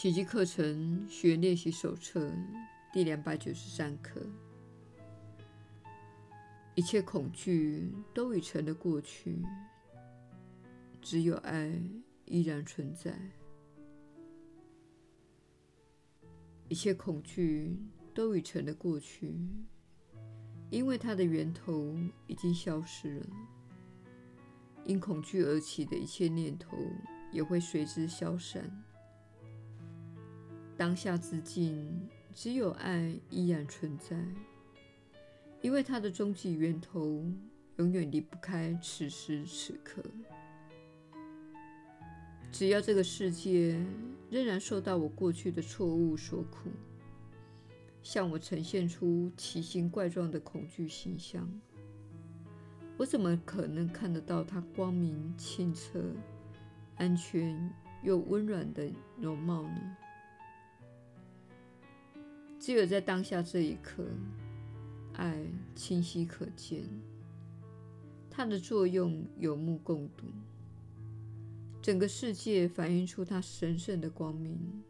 奇迹课程学练习手册第两百九十三课：一切恐惧都已成了过去，只有爱依然存在。一切恐惧都已成了过去，因为它的源头已经消失了。因恐惧而起的一切念头也会随之消散。当下之境，只有爱依然存在，因为它的终极源头永远离不开此时此刻。只要这个世界仍然受到我过去的错误所苦，向我呈现出奇形怪状的恐惧形象。我怎么可能看得到它光明、清澈、安全又温暖的容貌呢？只有在当下这一刻，爱清晰可见，它的作用有目共睹。整个世界反映出它神圣的光明，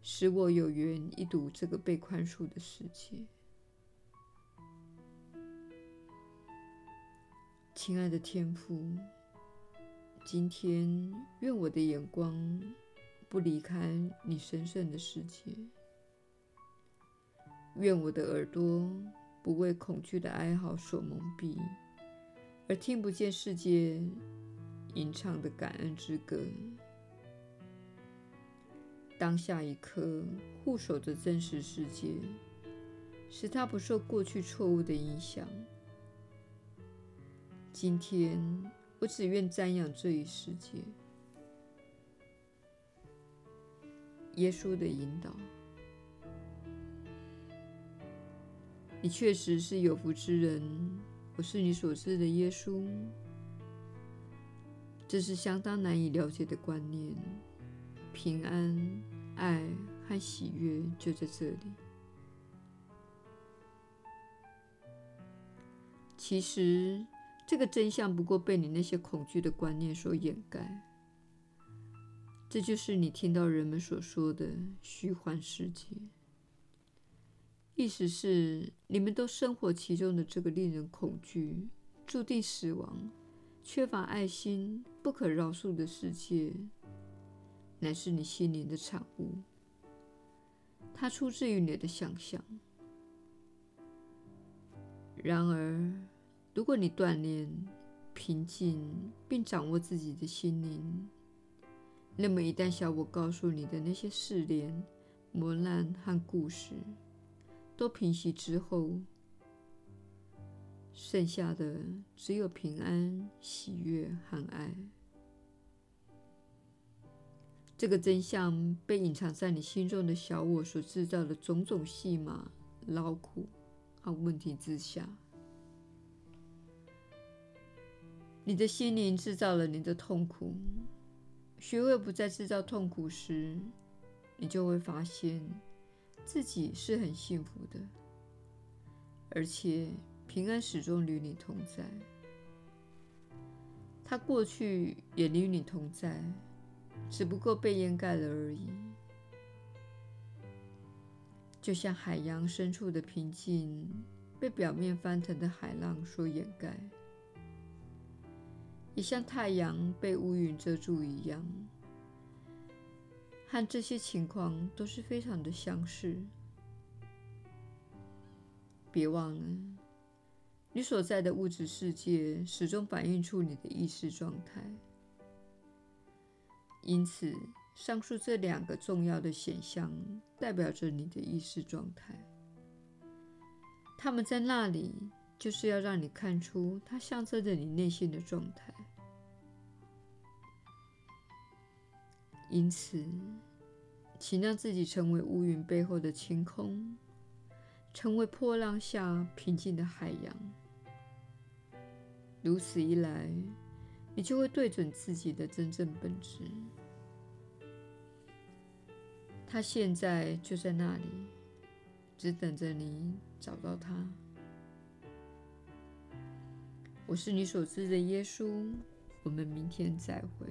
使我有缘一睹这个被宽恕的世界。亲爱的天父，今天愿我的眼光不离开你神圣的世界，愿我的耳朵不为恐惧的哀嚎所蒙蔽，而听不见世界吟唱的感恩之歌。当下一刻，护守着真实世界，使它不受过去错误的影响。今天，我只愿瞻仰这一世界。耶稣的引导，你确实是有福之人。我是你所知的耶稣。这是相当难以了解的观念。平安、爱和喜悦就在这里。其实。这个真相不过被你那些恐惧的观念所掩盖。这就是你听到人们所说的虚幻世界。意思是，你们都生活其中的这个令人恐惧、注定死亡、缺乏爱心、不可饶恕的世界，乃是你心灵的产物。它出自于你的想象。然而，如果你锻炼、平静并掌握自己的心灵，那么一旦小我告诉你的那些试炼、磨难和故事都平息之后，剩下的只有平安、喜悦和爱。这个真相被隐藏在你心中的小我所制造的种种戏码、劳苦和问题之下。你的心灵制造了你的痛苦。学会不再制造痛苦时，你就会发现自己是很幸福的，而且平安始终与你同在。它过去也与你同在，只不过被掩盖了而已。就像海洋深处的平静被表面翻腾的海浪所掩盖。也像太阳被乌云遮住一样，和这些情况都是非常的相似。别忘了，你所在的物质世界始终反映出你的意识状态。因此，上述这两个重要的显象代表着你的意识状态。它们在那里。就是要让你看出它象征着你内心的状态。因此，请让自己成为乌云背后的晴空，成为波浪下平静的海洋。如此一来，你就会对准自己的真正本质。它现在就在那里，只等着你找到它。我是你所知的耶稣，我们明天再会。